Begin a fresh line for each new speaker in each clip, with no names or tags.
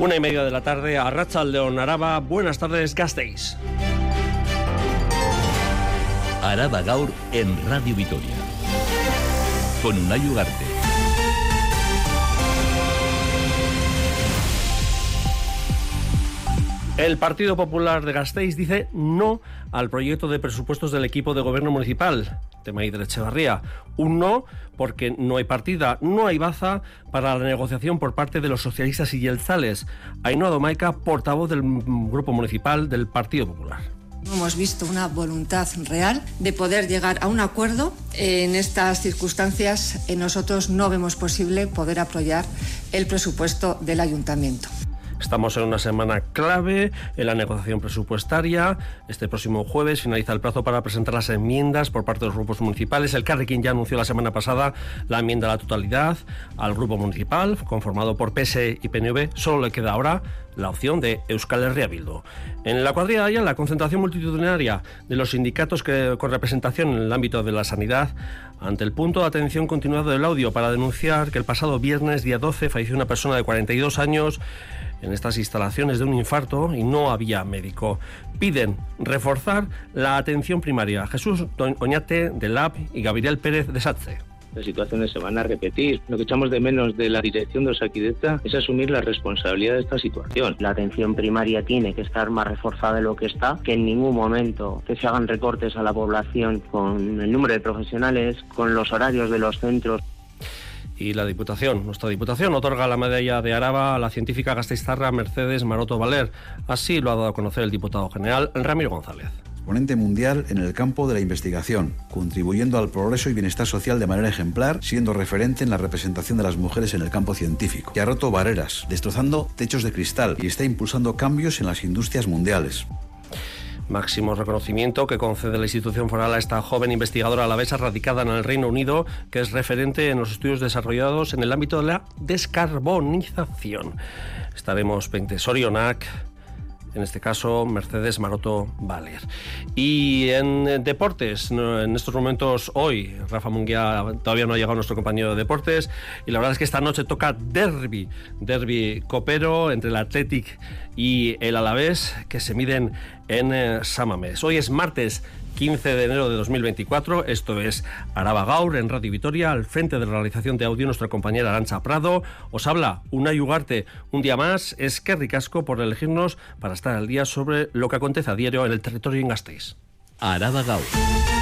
Una y media de la tarde a Racha León Araba. Buenas tardes, Gasteiz.
Araba Gaur en Radio Vitoria. Con Unai Ugarte.
El Partido Popular de Gasteiz dice no al proyecto de presupuestos del equipo de gobierno municipal, tema de Echevarría. Un no porque no hay partida, no hay baza para la negociación por parte de los socialistas y yelzales. Ainhoa Domaica, portavoz del grupo municipal del Partido Popular.
Hemos visto una voluntad real de poder llegar a un acuerdo. En estas circunstancias, nosotros no vemos posible poder apoyar el presupuesto del ayuntamiento.
Estamos en una semana clave en la negociación presupuestaria. Este próximo jueves finaliza el plazo para presentar las enmiendas por parte de los grupos municipales. El Carrequín ya anunció la semana pasada la enmienda a la totalidad al grupo municipal, conformado por PS y PNV. Solo le queda ahora la opción de Euskal Herria. En la cuadrilla de la concentración multitudinaria de los sindicatos que, con representación en el ámbito de la sanidad, ante el punto de atención continuado del audio para denunciar que el pasado viernes, día 12, falleció una persona de 42 años en estas instalaciones de un infarto y no había médico. Piden reforzar la atención primaria. Jesús Oñate de LAB y Gabriel Pérez de SATCE
las situaciones se van a repetir. Lo que echamos de menos de la dirección de Osakidecha es asumir la responsabilidad de esta situación.
La atención primaria tiene que estar más reforzada de lo que está, que en ningún momento que se hagan recortes a la población con el número de profesionales, con los horarios de los centros
y la Diputación. Nuestra Diputación otorga la medalla de Araba a la científica gasteiztarra Mercedes Maroto Valer. Así lo ha dado a conocer el diputado general Ramiro González
ponente mundial en el campo de la investigación, contribuyendo al progreso y bienestar social de manera ejemplar, siendo referente en la representación de las mujeres en el campo científico. Y ha roto barreras, destrozando techos de cristal y está impulsando cambios en las industrias mundiales
máximo reconocimiento que concede la institución foral a esta joven investigadora alavesa radicada en el Reino Unido, que es referente en los estudios desarrollados en el ámbito de la descarbonización. Estaremos pendientes. Orionac, en este caso Mercedes Maroto Valer. Y en deportes, en estos momentos hoy, Rafa Munguía todavía no ha llegado nuestro compañero de deportes, y la verdad es que esta noche toca derby, derby copero entre el Athletic y el Alavés, que se miden en eh, Samamés. Hoy es martes 15 de enero de 2024. Esto es Araba Gaur en Radio Vitoria, al frente de la realización de audio nuestra compañera Arancha Prado. Os habla una Ugarte un día más. Es que ricasco por elegirnos para estar al día sobre lo que acontece a diario en el territorio en Gasteiz.
Araba Gaur.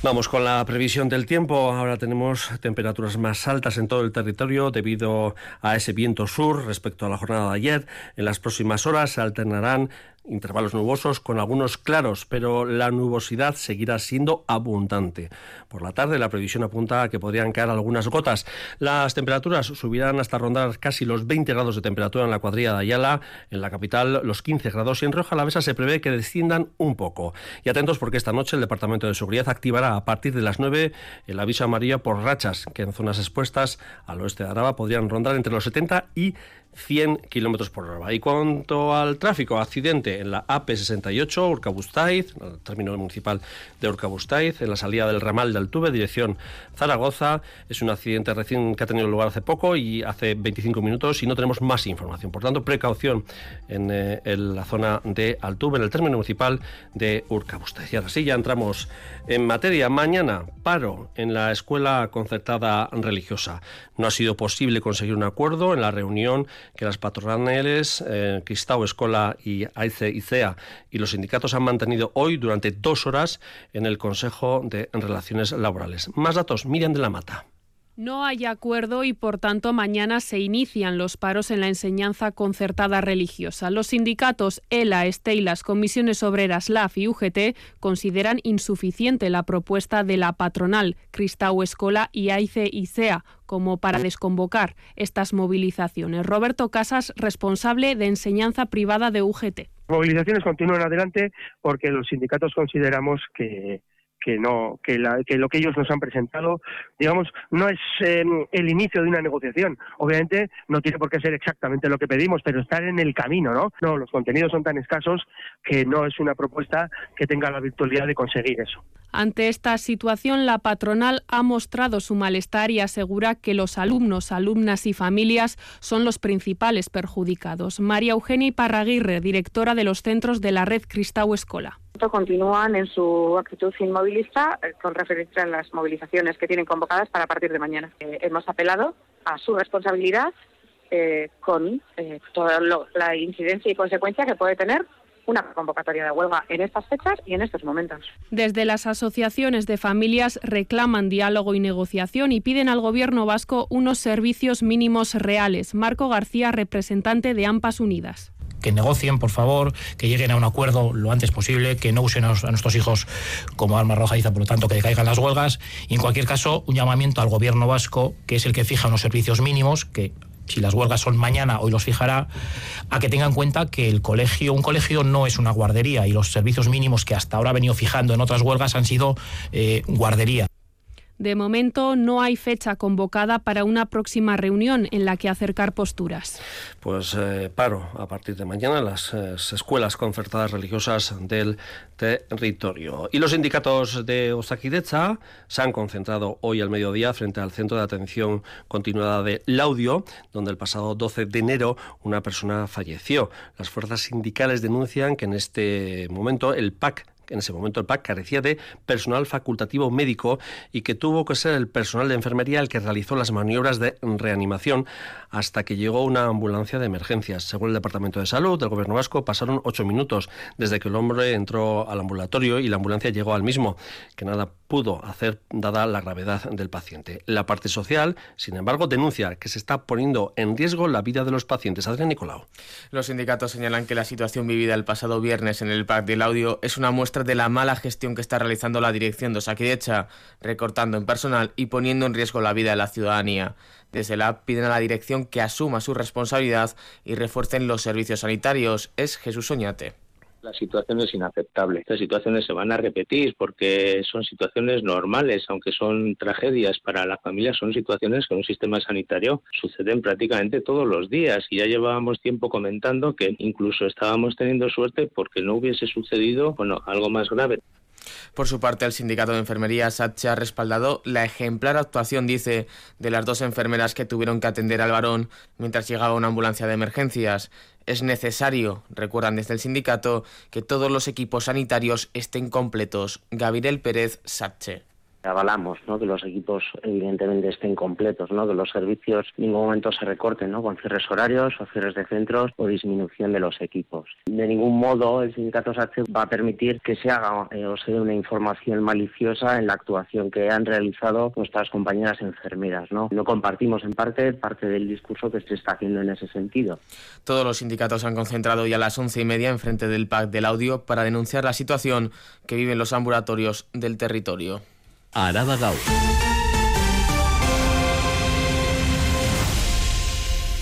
Vamos con la previsión del tiempo. Ahora tenemos temperaturas más altas en todo el territorio debido a ese viento sur respecto a la jornada de ayer. En las próximas horas se alternarán intervalos nubosos con algunos claros, pero la nubosidad seguirá siendo abundante. Por la tarde la previsión apunta a que podrían caer algunas gotas. Las temperaturas subirán hasta rondar casi los 20 grados de temperatura en la cuadrilla de Ayala, en la capital los 15 grados y en Roja Alavesa se prevé que desciendan un poco. Y atentos porque esta noche el Departamento de Seguridad activará a partir de las 9 el aviso amarillo por rachas, que en zonas expuestas al oeste de Araba podrían rondar entre los 70 y 100 kilómetros por hora. Y cuanto al tráfico, accidente en la AP68, Urcabustaiz, el término municipal de Urcabustaiz, en la salida del ramal de Altuve, dirección Zaragoza. Es un accidente recién que ha tenido lugar hace poco y hace 25 minutos y no tenemos más información. Por tanto, precaución en, eh, la zona de Altuve, en el término municipal de Urcabustaiz. Y ahora sí, ya entramos en materia. Mañana, paro en la escuela concertada religiosa. No ha sido posible conseguir un acuerdo en la reunión que las patronales eh, Cristau, Escola y AICE ICEA y los sindicatos han mantenido hoy durante dos horas en el Consejo de Relaciones Laborales. Más datos, Miriam de la Mata.
No hay acuerdo y, por tanto, mañana se inician los paros en la enseñanza concertada religiosa. Los sindicatos ELA, ESTE y las comisiones obreras LAF y UGT consideran insuficiente la propuesta de la patronal Cristau Escola y AICE ICEA como para desconvocar estas movilizaciones. Roberto Casas, responsable de enseñanza privada de UGT.
Movilizaciones continúan adelante porque los sindicatos consideramos que que no que, lo que ellos nos han presentado digamos no es em, el inicio de una negociación. Obviamente no tiene por qué ser exactamente lo que pedimos pero estar en el camino no no los contenidos son tan escasos que no es una propuesta que tenga la virtualidad de conseguir eso
Ante esta situación, la patronal ha mostrado su malestar y asegura que los alumnos, alumnas y familias son los principales perjudicados. María Eugenia Parraguirre, directora de los centros de la red Cristau Escola
continúan en su actitud inmovilista eh, con referencia a las movilizaciones que tienen convocadas para partir de mañana. Eh, hemos apelado a su responsabilidad eh, con toda la incidencia y consecuencia que puede tener una convocatoria de huelga en estas fechas y en estos momentos.
Desde las asociaciones de familias reclaman diálogo y negociación y piden al Gobierno vasco unos servicios mínimos reales. Marco García, representante de AMPAS Unidas
que negocien, por favor, que lleguen a un acuerdo lo antes posible, que no usen a, nuestros hijos como arma arrojadiza, por lo tanto, que caigan las huelgas. Y en cualquier caso, un llamamiento al gobierno vasco, que es el que fija unos servicios mínimos, que si las huelgas son mañana, hoy los fijará, a que tengan en cuenta que el colegio, un colegio no es una guardería y los servicios mínimos que hasta ahora ha venido fijando en otras huelgas han sido eh, guardería.
De momento no hay fecha convocada para una próxima reunión en la que acercar posturas.
Pues eh, paro a partir de mañana las eh, escuelas concertadas religiosas del territorio. Y los sindicatos de Osakidecha se han concentrado hoy al mediodía frente al Centro de Atención Continuada de Laudio, donde el pasado 12 de enero una persona falleció. Las fuerzas sindicales denuncian que en este momento el PAC en ese momento el PAC carecía de personal facultativo médico y que tuvo que ser el personal de enfermería el que realizó las maniobras de reanimación hasta que llegó una ambulancia de emergencias. Según el Departamento de Salud del Gobierno Vasco, pasaron ocho minutos desde que el hombre entró al ambulatorio y la ambulancia llegó al mismo, que nada pudo hacer dada la gravedad del paciente. La parte social, sin embargo, denuncia que se está poniendo en riesgo la vida de los pacientes. Adrián Nicolau.
Los sindicatos señalan que la situación vivida el pasado viernes en el PAC del Audio es una muestra de la mala gestión que está realizando la dirección de Osakidecha, recortando en personal y poniendo en riesgo la vida de la ciudadanía. Desde la piden a la dirección que asuma su responsabilidad y refuercen los servicios sanitarios. Es Jesús Oñate.
La situación es inaceptable. Estas situaciones se van a repetir porque son situaciones normales, aunque son tragedias para la familia, son situaciones que en un sistema sanitario suceden prácticamente todos los días. Y ya llevábamos tiempo comentando que incluso estábamos teniendo suerte porque no hubiese sucedido bueno, algo más grave.
Por su parte, el sindicato de enfermería SATCHE ha respaldado la ejemplar actuación, dice, de las dos enfermeras que tuvieron que atender al varón mientras llegaba una ambulancia de emergencias. Es necesario, recuerdan desde el sindicato, que todos los equipos sanitarios estén completos. Gabriel Pérez SATCHE
avalamos ¿no? que los equipos evidentemente estén completos, ¿no? que los servicios en ningún momento se recorten ¿no? con cierres horarios o cierres de centros o disminución de los equipos. De ningún modo el sindicato SACHE va a permitir que se haga eh, o se dé una información maliciosa en la actuación que han realizado nuestras compañeras enfermeras. No, no compartimos en parte parte del discurso que se está haciendo en ese sentido.
Todos los sindicatos han concentrado ya a las once y media en frente del PAC del audio para denunciar la situación que viven los ambulatorios del territorio.
Araba Gaur.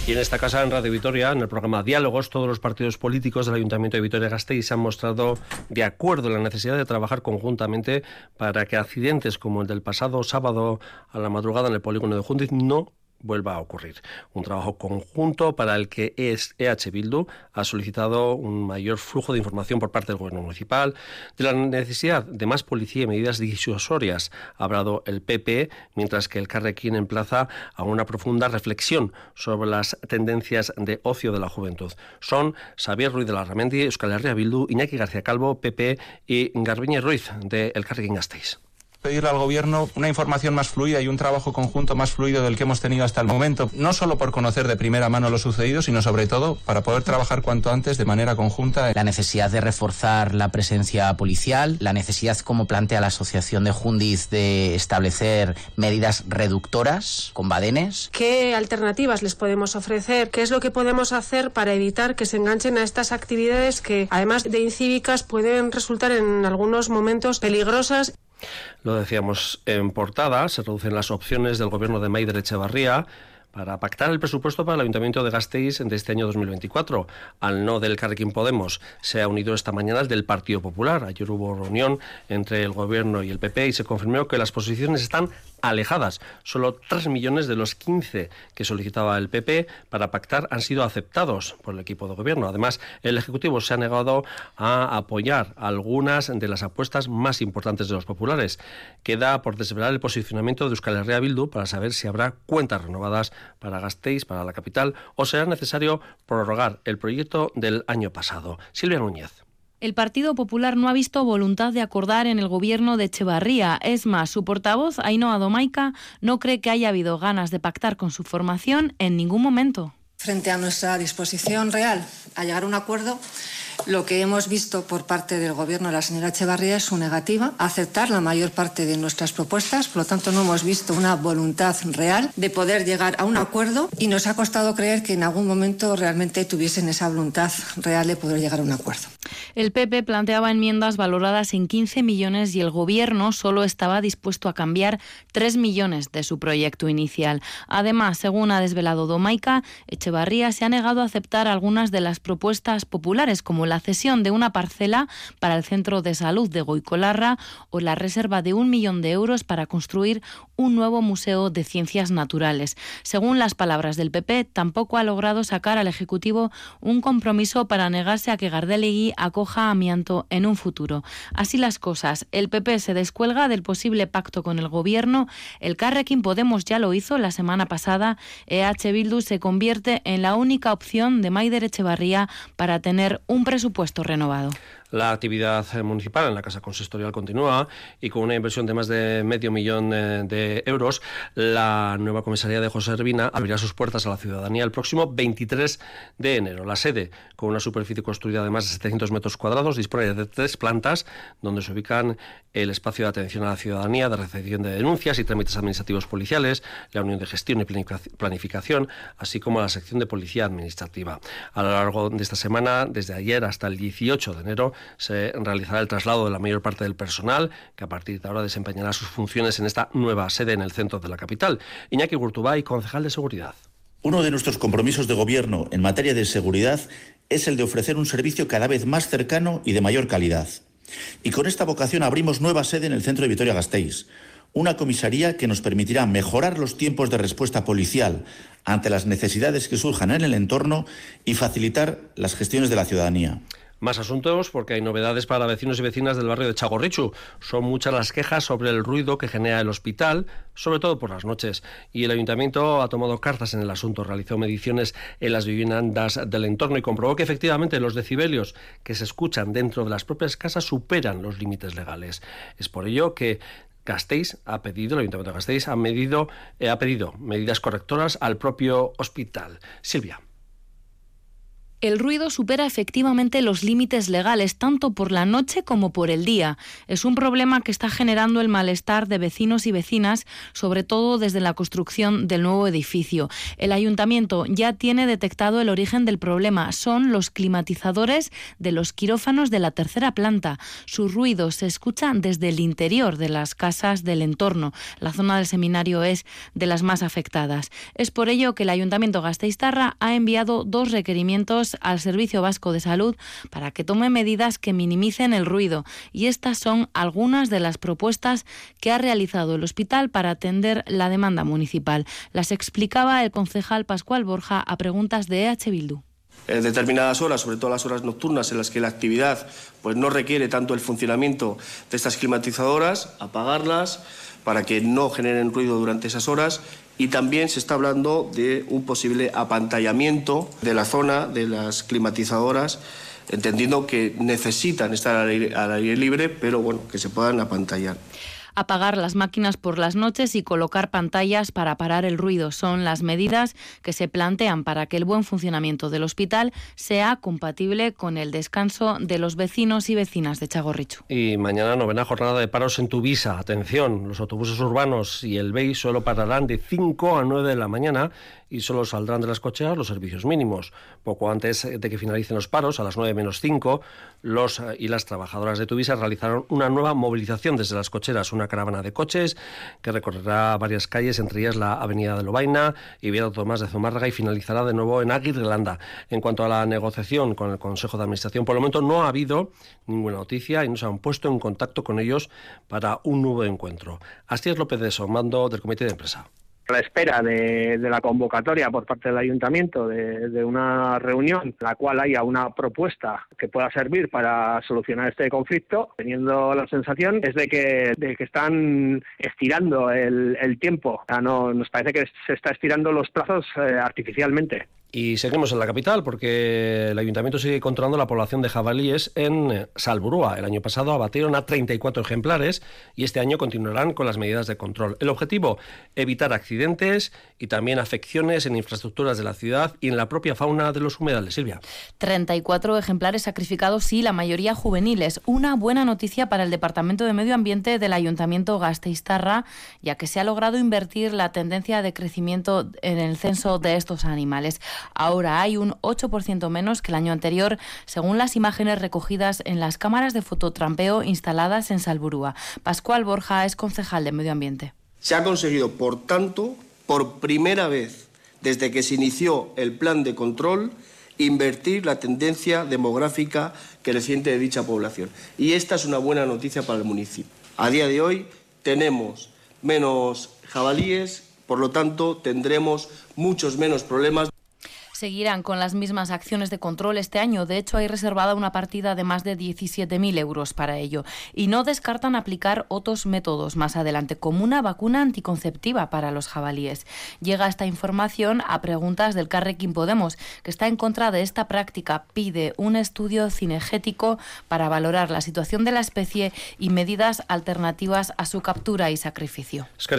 Y en esta casa, en Radio Vitoria, en el programa Diálogos, todos los partidos políticos del Ayuntamiento de Vitoria-Gasteiz se han mostrado de acuerdo en la necesidad de trabajar conjuntamente para que accidentes como el del pasado sábado a la madrugada en el polígono de Jundiz no vuelva a ocurrir. Un trabajo conjunto para el que EH Bildu ha solicitado un mayor flujo de información por parte del Gobierno municipal. De la necesidad de más policía y medidas disuasorias ha hablado el PP, mientras que el Carrequín emplaza a una profunda reflexión sobre las tendencias de ocio de la juventud. Son Xavier Ruiz de la Ramendi, Euskal Herria Bildu, Iñaki García Calvo, PP y Garbiñe Ruiz de El Carrequín Gasteiz
pedirle al Gobierno una información más fluida y un trabajo conjunto más fluido del que hemos tenido hasta el momento, no solo por conocer de primera mano lo sucedido, sino sobre todo para poder trabajar cuanto antes de manera conjunta.
La necesidad de reforzar la presencia policial, la necesidad, como plantea la Asociación de Jundiz, de establecer medidas reductoras con badenes.
¿Qué alternativas les podemos ofrecer? ¿Qué es lo que podemos hacer para evitar que se enganchen a estas actividades que, además de incívicas, pueden resultar en algunos momentos peligrosas?
Lo decíamos en portada, se reducen las opciones del gobierno de Maider Echevarría para pactar el presupuesto para el Ayuntamiento de Gasteiz de este año 2024. Al no del Carrequín Podemos se ha unido esta mañana el del Partido Popular. Ayer hubo reunión entre el Gobierno y el PP y se confirmó que las posiciones están alejadas. Solo 3 millones de los 15 que solicitaba el PP para pactar han sido aceptados por el equipo de gobierno. Además, el Ejecutivo se ha negado a apoyar algunas de las apuestas más importantes de los populares. Queda por desvelar el posicionamiento de Euskal Herria Bildu para saber si habrá cuentas renovadas para Gasteiz, para la capital, o será necesario prorrogar el proyecto del año pasado. Silvia Núñez.
El Partido Popular no ha visto voluntad de acordar en el gobierno de Echevarría. Es más, su portavoz, Ainhoa Domaica, no cree que haya habido ganas de pactar con su formación en ningún momento.
Frente a nuestra disposición real a llegar a un acuerdo, lo que hemos visto por parte del Gobierno de la señora Echevarría es su negativa a aceptar la mayor parte de nuestras propuestas. Por lo tanto, no hemos visto una voluntad real de poder llegar a un acuerdo y nos ha costado creer que en algún momento realmente tuviesen esa voluntad real de poder llegar a un acuerdo.
El PP planteaba enmiendas valoradas en 15 millones y el Gobierno solo estaba dispuesto a cambiar 3 millones de su proyecto inicial. Además, según ha desvelado Domaica, Echevarría se ha negado a aceptar algunas de las propuestas populares, como la cesión de una parcela para el Centro de Salud de Goicolarra o la reserva de un millón de euros para construir un nuevo museo de ciencias naturales. Según las palabras del PP, tampoco ha logrado sacar al Ejecutivo un compromiso para negarse a que Gardelegui acoja amianto en un futuro. Así las cosas, el PP se descuelga del posible pacto con el Gobierno, el Carrequín Podemos ya lo hizo la semana pasada, EH Bildu se convierte en la única opción de Maider Echevarría para tener un presupuesto renovado.
La actividad municipal en la Casa Consistorial continúa y con una inversión de más de medio millón eh, de euros, la nueva comisaría de José Hervina abrirá sus puertas a la ciudadanía el próximo 23 de enero. La sede, con una superficie construida de más de 700 metros cuadrados, dispone de tres plantas donde se ubican el espacio de atención a la ciudadanía, de recepción de denuncias y trámites administrativos policiales, la unión de gestión y planificación, así como la sección de policía administrativa. A lo largo de esta semana, desde ayer hasta el 18 de enero, se realizará el traslado de la mayor parte del personal, que a partir de ahora desempeñará sus funciones en esta nueva sede en el centro de la capital. Iñaki Gurtubay, concejal de Seguridad.
Uno de nuestros compromisos de gobierno en materia de seguridad es el de ofrecer un servicio cada vez más cercano y de mayor calidad. Y con esta vocación abrimos nueva sede en el centro de Vitoria-Gasteiz, una comisaría que nos permitirá mejorar los tiempos de respuesta policial ante las necesidades que surjan en el entorno y facilitar las gestiones de la ciudadanía.
Más asuntos porque hay novedades para vecinos y vecinas del barrio de Chagorrichu. Son muchas las quejas sobre el ruido que genera el hospital, sobre todo por las noches. Y el ayuntamiento ha tomado cartas en el asunto, realizó mediciones en las viviendas del entorno y comprobó que efectivamente los decibelios que se escuchan dentro de las propias casas superan los límites legales. Es por ello que Gasteiz ha pedido, el Ayuntamiento de Gasteiz ha, eh, ha pedido medidas correctoras al propio hospital. Silvia.
El ruido supera efectivamente los límites legales tanto por la noche como por el día. Es un problema que está generando el malestar de vecinos y vecinas, sobre todo desde la construcción del nuevo edificio. El ayuntamiento ya tiene detectado el origen del problema. Son los climatizadores de los quirófanos de la tercera planta. Su ruido se escucha desde el interior de las casas del entorno. La zona del seminario es de las más afectadas. Es por ello que el ayuntamiento Gasteiztarra ha enviado dos requerimientos al Servicio Vasco de Salud para que tome medidas que minimicen el ruido. Y estas son algunas de las propuestas que ha realizado el hospital para atender la demanda municipal. Las explicaba el concejal Pascual Borja a preguntas de EH Bildu
en determinadas horas, sobre todo las horas nocturnas en las que la actividad pues, no requiere tanto el funcionamiento de estas climatizadoras, apagarlas para que no generen ruido durante esas horas y también se está hablando de un posible apantallamiento de la zona de las climatizadoras, entendiendo que necesitan estar al aire, al aire libre, pero bueno, que se puedan apantallar
apagar las máquinas por las noches y colocar pantallas para parar el ruido. Son las medidas que se plantean para que el buen funcionamiento del hospital sea compatible con el descanso de los vecinos y vecinas de Chagorrichu.
Y mañana novena jornada de paros en Tuvisa. Atención, los autobuses urbanos y el BEI solo pararán de 5 a 9 de la mañana y solo saldrán de las cocheras los servicios mínimos. Poco antes de que finalicen los paros, a las 9 menos 5, los eh, y las trabajadoras de Tuvisa realizaron una nueva movilización desde las cocheras, una caravana de coches que recorrerá varias calles, entre ellas la Avenida de Lobaina y Vía Tomás de Zumárraga y finalizará de nuevo en Aguirrelanda. En cuanto a la negociación con el Consejo de Administración, por el momento no ha habido ninguna noticia y no se han puesto en contacto con ellos para un nuevo encuentro. Así es López de Somando del Comité de Empresa
la espera de, la convocatoria por parte del ayuntamiento de, una reunión en la cual haya una propuesta que pueda servir para solucionar este conflicto, teniendo la sensación es de que, de que están estirando el, tiempo. no, nos parece que se está estirando los plazos eh, artificialmente.
Y seguimos en la capital porque el ayuntamiento sigue controlando la población de jabalíes en Salburúa. El año pasado abatieron a 34 ejemplares y este año continuarán con las medidas de control. El objetivo, evitar accidentes y también afecciones en infraestructuras de la ciudad y en la propia fauna de los humedales. Silvia.
34 ejemplares sacrificados y la mayoría juveniles. Una buena noticia para el Departamento de Medio Ambiente del Ayuntamiento Gasteiztarra, ya que se ha logrado invertir la tendencia de crecimiento en el censo de estos animales. Ahora hay un 8% menos que el año anterior, según las imágenes recogidas en las cámaras de fototrampeo instaladas en Salburúa. Pascual Borja es concejal de Medio Ambiente.
Se ha conseguido, por tanto, por primera vez desde que se inició el plan de control, invertir la tendencia demográfica que resiente de dicha población. Y esta es una buena noticia para el municipio. A día de hoy tenemos menos jabalíes, por lo tanto tendremos muchos menos problemas
seguirán con las mismas acciones de control este año. De hecho, hay reservada una partida de más de 17.000 euros para ello. Y no descartan aplicar otros métodos más adelante, como una vacuna anticonceptiva para los jabalíes. Llega esta información a preguntas del Carrequín Podemos, que está en contra de esta práctica. Pide un estudio cinegético para valorar la situación de la especie y medidas alternativas a su captura y sacrificio.
Es que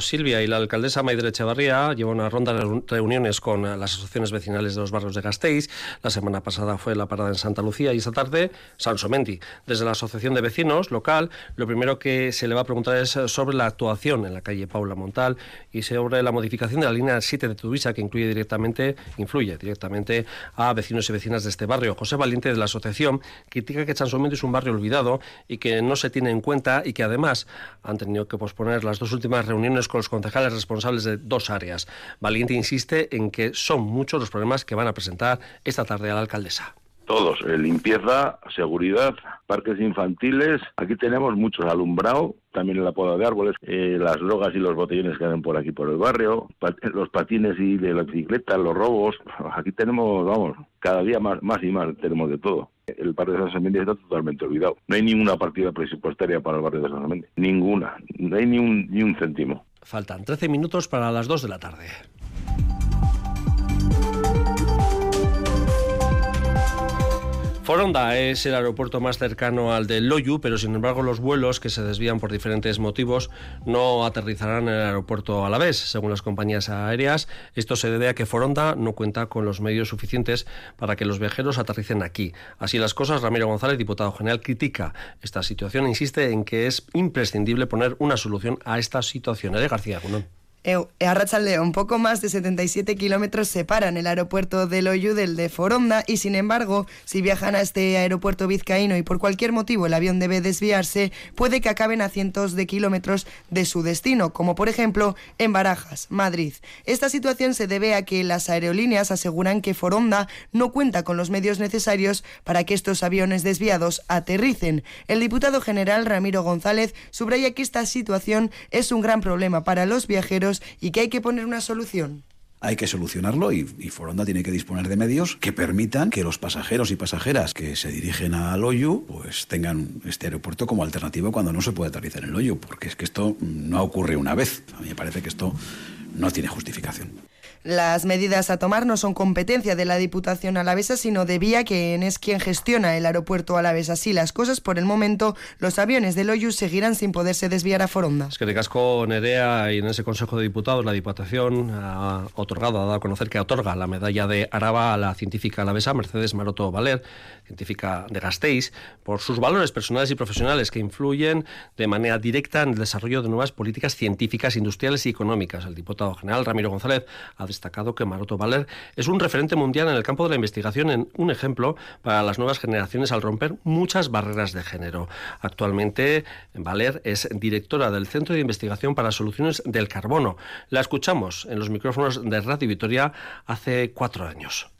Silvia y la alcaldesa Maidre Echevarría lleva una ronda de reuniones con las asociaciones vecinales de los barrios de Gasteiz. La semana pasada fue la parada en Santa Lucía y esta tarde San Somenti. Desde la Asociación de Vecinos local, lo primero que se le va a preguntar es sobre la actuación en la calle Paula Montal y sobre la modificación de la línea 7 de Tuvisa que incluye directamente, influye directamente a vecinos y vecinas de este barrio. José Valiente de la asociación critica que San Somenti es un barrio olvidado y que no se tiene en cuenta y que además han tenido que posponer las dos últimas reuniones con los concejales responsables de dos áreas. Valiente insiste en que son muchos muchos los problemas que van a presentar esta tarde a la alcaldesa.
Todos, eh, limpieza, seguridad, parques infantiles. Aquí tenemos muchos alumbrado, también la poda de árboles, eh, las drogas y los botellones que andan por aquí por el barrio, los patines y de la bicicleta, los robos. Aquí tenemos, vamos, cada día más, más y más tenemos de todo. El barrio de San Semendi está totalmente olvidado. No hay ninguna partida presupuestaria para el barrio de San Semendi. Ninguna. No hay ni un, ni un céntimo.
Faltan 13 minutos para las 2 de la tarde. Foronda es el aeropuerto más cercano al de Loyu, pero sin embargo los vuelos que se desvían por diferentes motivos no aterrizarán en el aeropuerto a la vez, según las compañías aéreas. Esto se debe a que Foronda no cuenta con los medios suficientes para que los viajeros aterricen aquí. Así las cosas, Ramiro González, diputado general, critica esta situación e insiste en que es imprescindible poner una solución a esta situación. García Gunón.
A un poco más de 77 kilómetros separan el aeropuerto de Loyu del de Foronda y sin embargo, si viajan a este aeropuerto vizcaíno y por cualquier motivo el avión debe desviarse, puede que acaben a cientos de kilómetros de su destino, como por ejemplo en Barajas, Madrid. Esta situación se debe a que las aerolíneas aseguran que Foronda no cuenta con los medios necesarios para que estos aviones desviados aterricen. El diputado general Ramiro González subraya que esta situación es un gran problema para los viajeros y que hay que poner una solución
hay que solucionarlo y, Foronda tiene que disponer de medios que permitan que los pasajeros y pasajeras que se dirigen a Loyu pues tengan este aeropuerto como alternativo cuando no se puede aterrizar en Loyu, porque es que esto no ocurre una vez. A mí me parece que esto no tiene justificación.
Las medidas a tomar no son competencia de la Diputación Alavesa, sino de Vía, quien es quien gestiona el aeropuerto Alavesa. Así las cosas, por el momento, los aviones de Loyus seguirán sin poderse desviar a Foronda.
Es que de casco Nerea y en ese Consejo de Diputados la Diputación ha otorgado, ha dado a conocer que otorga la medalla de Araba a la científica alavesa Mercedes Maroto Valer, científica de Gasteiz, por sus valores personales y profesionales que influyen de manera directa en el desarrollo de nuevas políticas científicas, industriales y económicas. El diputado general Ramiro González ha destacado que Maroto Valer es un referente mundial en el campo de la investigación, en un ejemplo para las nuevas generaciones al romper muchas barreras de género. Actualmente, Valer es directora del Centro de Investigación para Soluciones del Carbono. La escuchamos en los micrófonos de Radio Vitoria hace cuatro años.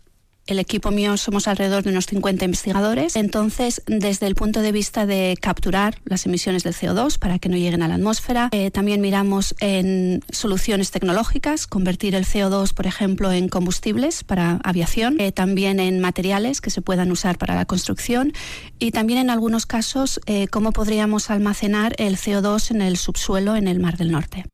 El equipo mío somos alrededor de unos 50 investigadores. Entonces, desde el punto de vista de capturar las emisiones del CO2 para que no lleguen a la atmósfera, eh, también miramos en soluciones tecnológicas, convertir el CO2, por ejemplo, en combustibles para aviación, eh, también en materiales que se puedan usar para la construcción y también en algunos casos eh, cómo podríamos almacenar el CO2 en el subsuelo en el Mar del Norte.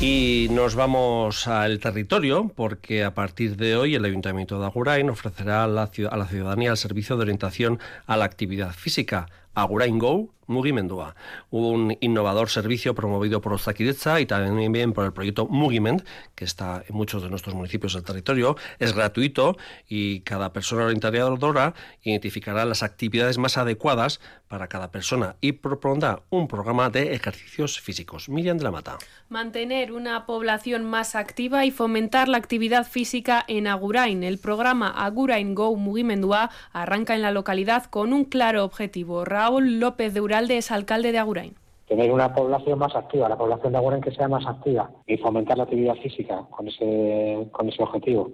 Y nos vamos al territorio porque a partir de hoy el Ayuntamiento de Agurain ofrecerá a la, ciudadanía el servicio de orientación a la actividad física. Agurain Go Mugimendua, un innovador servicio promovido por Ozakidecha y también por el proyecto Mugiment, que está en muchos de nuestros municipios del territorio. Es gratuito y cada persona orientadora identificará las actividades más adecuadas para cada persona y propondrá un programa de ejercicios físicos. Miriam de la Mata.
Mantener una población más activa y fomentar la actividad física en Agurain. El programa Agurain Go Mugimendua arranca en la localidad con un claro objetivo. Raúl López de Es alcalde de Agurain
tener una población más activa, la población de Agurain que sea más activa y fomentar la actividad física con ese, con ese objetivo.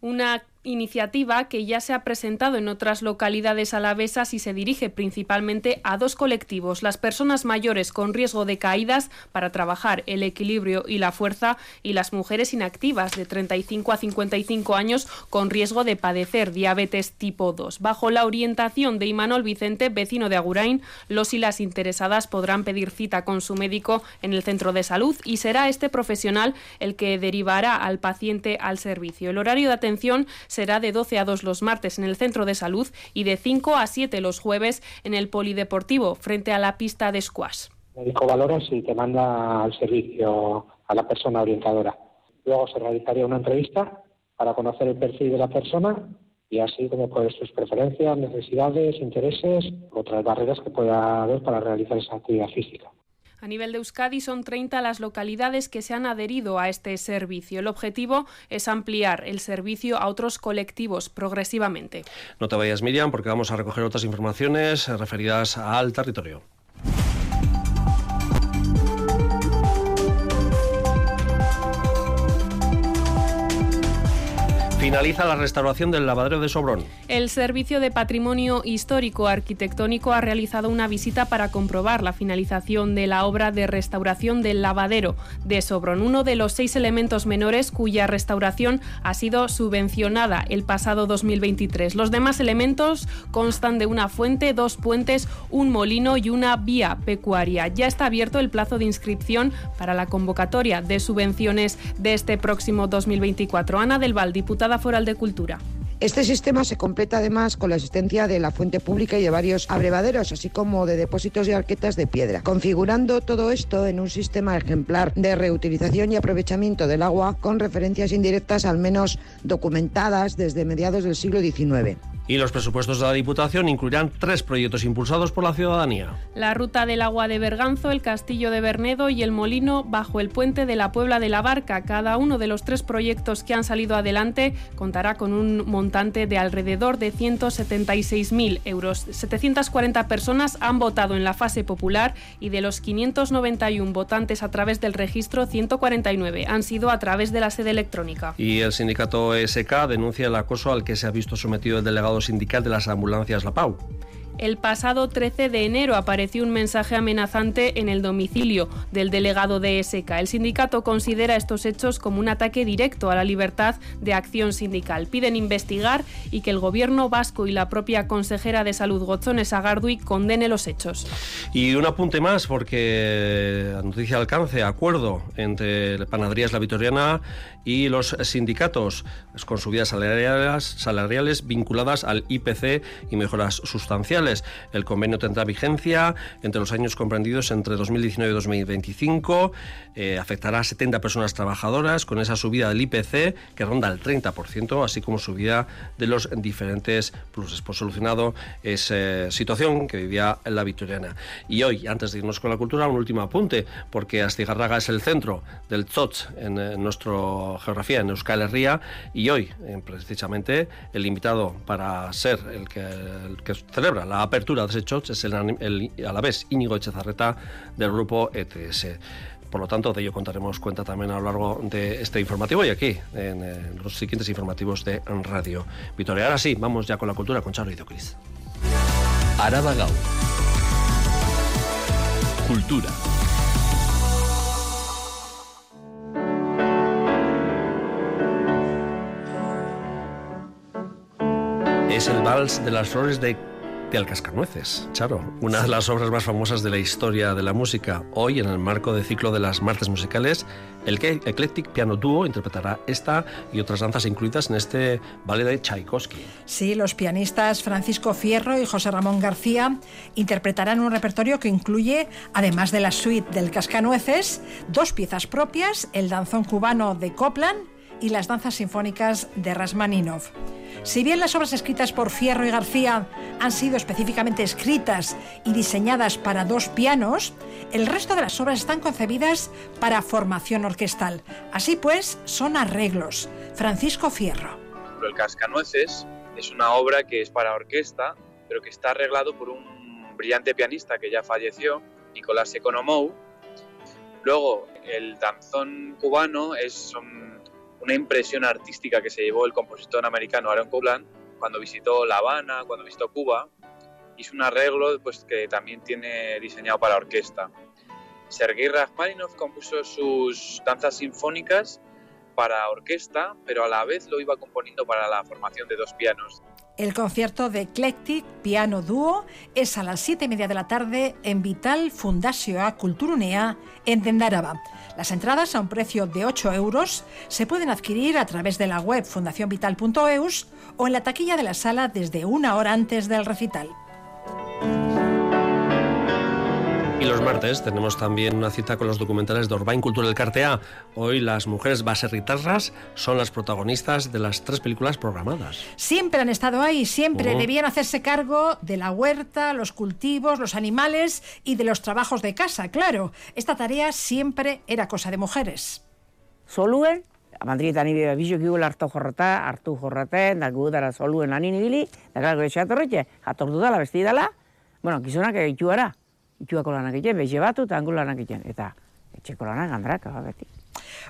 Una iniciativa que ya se ha presentado en otras localidades alavesas y se dirige principalmente a dos colectivos, las personas mayores con riesgo de caídas para trabajar el equilibrio y la fuerza y las mujeres inactivas de 35 a 55 años con riesgo de padecer diabetes tipo 2. Bajo la orientación de Imanol Vicente, vecino de Agurain, los y las interesadas podrán pedir cita con su médico en el centro de salud y será este profesional el que derivará al paciente al servicio. El horario de atención será de 12 a 2 los martes en el centro de salud y de 5 a 7 los jueves en el polideportivo frente a la pista de squash.
Médico valora si te manda al servicio a la persona orientadora. Luego se realizaría una entrevista para conocer el perfil de la persona y así como pueden sus preferencias, necesidades, intereses, otras barreras que pueda haber para realizar esa actividad física.
A nivel de Euskadi son 30 las localidades que se han adherido a este servicio. El objetivo es ampliar el servicio a otros colectivos progresivamente.
No te vayas, Miriam, porque vamos a recoger otras informaciones referidas al territorio. Finaliza la restauración del lavadero de Sobrón.
El Servicio de Patrimonio Histórico Arquitectónico ha realizado una visita para comprobar la finalización de la obra de restauración del lavadero de Sobrón, uno de los seis elementos menores cuya restauración ha sido subvencionada el pasado 2023. Los demás elementos constan de una fuente, dos puentes, un molino y una vía pecuaria. Ya está abierto el plazo de inscripción para la convocatoria de subvenciones de este próximo 2024. Ana del Val, diputada Foral de Cultura.
Este sistema se completa además con la existencia de la fuente pública y de varios abrevaderos, así como de depósitos y arquetas de piedra, configurando todo esto en un sistema ejemplar de reutilización y aprovechamiento del agua con referencias indirectas al menos documentadas desde mediados del siglo XIX.
Y los presupuestos de la Diputación incluirán tres proyectos impulsados por la ciudadanía.
La ruta del agua de Berganzo, el castillo de Bernedo y el molino bajo el puente de la Puebla de la Barca. Cada uno de los tres proyectos que han salido adelante contará con un montante de alrededor de 176.000 euros. 740 personas han votado en la fase popular y de los 591 votantes a través del registro, 149 han sido a través de la sede electrónica.
Y el sindicato SK denuncia el acoso al que se ha visto sometido el delegado sindical de las ambulancias La Pau.
El pasado 13 de enero apareció un mensaje amenazante en el domicilio del delegado de SK. El sindicato considera estos hechos como un ataque directo a la libertad de acción sindical. Piden investigar y que el gobierno vasco y la propia consejera de salud Gozones Agardui condene los hechos.
Y un apunte más porque la noticia alcance acuerdo entre Panaderías La Vitoriana y los sindicatos con subidas salariales, salariales vinculadas al IPC y mejoras sustanciales El convenio tendrá vigencia entre los años comprendidos entre 2019 y 2025. Eh, afectará a 70 personas trabajadoras con esa subida del IPC que ronda el 30%, así como subida de los diferentes pluses. Por solucionado esa situación que vivía la victoriana. Y hoy, antes de irnos con la cultura, un último apunte, porque Astigarraga es el centro del Tzotz en, nuestra geografía, en Euskal Herria, y hoy, eh, precisamente, el invitado para ser el que, que celebra la apertura de ese Tzotz es el, el, a la vez Íñigo Echezarreta del grupo ETS. Por lo tanto, de ello contaremos cuenta también a lo largo de este informativo y aquí, en, los siguientes informativos de Radio Vitoria. Ahora sí, vamos ya con la cultura con Charo y Diocris.
Araba Cultura.
Es el vals de las flores de del Cascanueces, Charo, una de las obras más famosas de la historia de la música. Hoy, en el marco del ciclo de las martes musicales, el Eclectic Piano Duo interpretará esta y otras danzas incluidas en este ballet de Tchaikovsky.
Sí, los pianistas Francisco Fierro y José Ramón García interpretarán un repertorio que incluye, además de la suite del Cascanueces, dos piezas propias, el danzón cubano de Copland y las danzas sinfónicas de Rasmaninov. Si bien las obras escritas por Fierro y García han sido específicamente escritas y diseñadas para dos pianos, el resto de las obras están concebidas para formación orquestal. Así pues, son arreglos. Francisco Fierro.
El Cascanueces es una obra que es para orquesta, pero que está arreglado por un brillante pianista que ya falleció, Nicolás Economou. Luego, el danzón cubano es, una impresión artística que se llevó el compositor americano Aaron Copland cuando visitó La Habana, cuando visitó Cuba. Hizo un arreglo pues, que también tiene diseñado para orquesta. Sergei Rachmaninoff compuso sus danzas sinfónicas para orquesta, pero a la vez lo iba componiendo para la formación de dos pianos.
El concierto de Eclectic Piano Duo es a las 7 y media de la tarde en Vital Fundación Culturunea en Dendaraba. Las entradas a un precio de 8 euros se pueden adquirir a través de la web fundacionvital.eus o en la taquilla de la sala desde una hora antes del recital.
Y los martes tenemos también una cita con los documentales de Orbain Cultura del Cartea. Hoy las mujeres baserritarras son las protagonistas de las tres películas programadas.
Siempre han estado ahí, siempre debían hacerse cargo de la huerta, los cultivos, los animales y de los trabajos de casa, claro. Esta tarea siempre era cosa de mujeres.
Soluen, Madridetan ibea bizuk hartu jorrota, hartu jorraten, da gu dara soluen lanin ibili, da gara gure txatorretxe, jatortu dala, besti dala, bueno, gizonak egitu gara.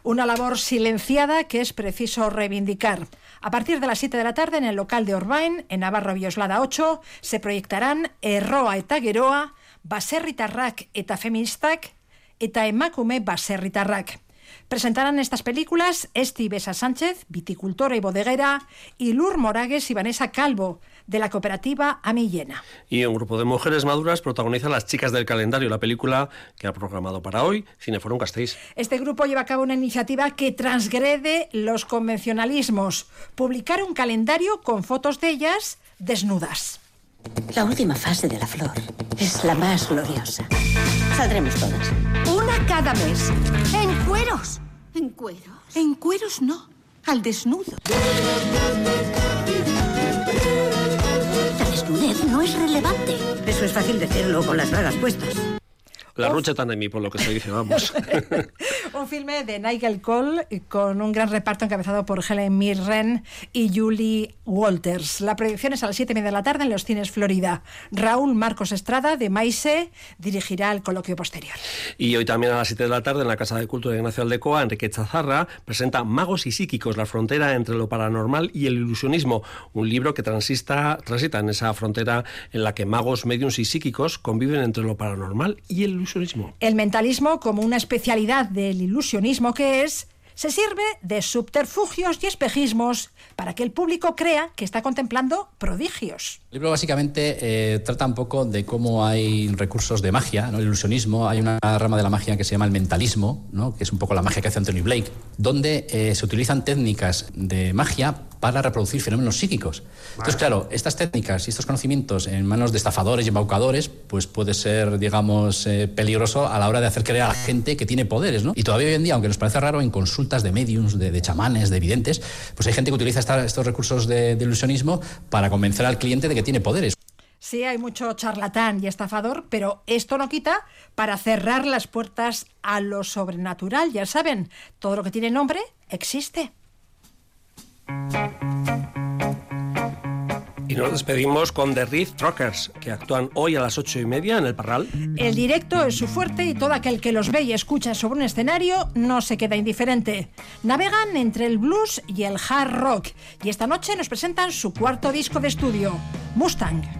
Una labor silenciada que es preciso reivindicar. A partir de las 7 de la tarde en el local de Orbain, en Navarro Bioslada 8, se proyectarán Erroa eta Geroa, Baserritarrak eta Feministak, eta Emakume Baserritarrak. Presentarán estas películas Esti Besa Sánchez, viticultora y bodeguera, y Lur Moragues y Vanessa Calvo, de la cooperativa Amillena.
Y un grupo de mujeres maduras protagoniza Las chicas del calendario, la película que ha programado para hoy Cineforum Gasteiz.
Este grupo lleva a cabo una iniciativa que transgrede los convencionalismos, publicar un calendario con fotos de ellas desnudas.
La última fase de la flor es la más gloriosa. Saldremos todas.
Una cada mes. En cueros.
¿En cueros?
En cueros no. Al desnudo.
No es relevante.
Eso es fácil decirlo con las bragas puestas.
La rucha tan de mí, por lo que se dice, vamos.
un filme de Nigel Cole con un gran reparto encabezado por Helen Mirren y Julie Walters. La proyección es a las 7 y media de la tarde en los cines Florida. Raúl Marcos Estrada, de Maise, dirigirá el coloquio posterior.
Y hoy también a las 7 de la tarde en la Casa de Cultura de Ignacio Aldecoa, Enrique Chazarra presenta Magos y Psíquicos, la frontera entre lo paranormal y el ilusionismo. Un libro que transita, transita en esa frontera en la que magos, mediums y psíquicos conviven entre lo paranormal y el ilusionismo.
El mentalismo como una especialidad del ilusionismo que es se sirve de subterfugios y espejismos para que el público crea que está contemplando prodigios.
El libro básicamente eh, trata un poco de cómo hay recursos de magia, ¿no? el ilusionismo. Hay una rama de la magia que se llama el mentalismo, ¿no? que es un poco la magia que hace Anthony Blake, donde eh, se utilizan técnicas de magia para reproducir fenómenos psíquicos. Entonces, claro, estas técnicas y estos conocimientos en manos de estafadores y embaucadores, pues puede ser, digamos, eh, peligroso a la hora de hacer creer a la gente que tiene poderes, ¿no? Y todavía hoy en día, aunque nos parece raro, en consultas de mediums, de, chamanes, de videntes, pues hay gente que utiliza estos recursos de ilusionismo para convencer al cliente de que tiene poderes.
Sí, hay mucho charlatán y estafador, pero esto no quita para cerrar las puertas a lo sobrenatural. Ya saben, todo lo que tiene nombre existe.
Y nos despedimos con The Reef Truckers, que actúan hoy a las ocho y media en el Parral.
El directo es su fuerte y todo aquel que los ve y escucha sobre un escenario no se queda indiferente. Navegan entre el blues y el hard rock y esta noche nos presentan su cuarto disco de estudio, Mustang.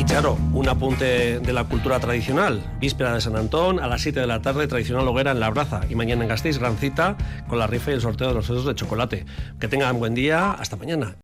Y claro, un apunte de la cultura tradicional. Víspera de San Antón, a las 7 de la tarde, tradicional hoguera en La Braza. Y mañana en Gasteiz, gran cita con la rifa y el sorteo de los dedos de chocolate. Que tengan buen día. Hasta mañana.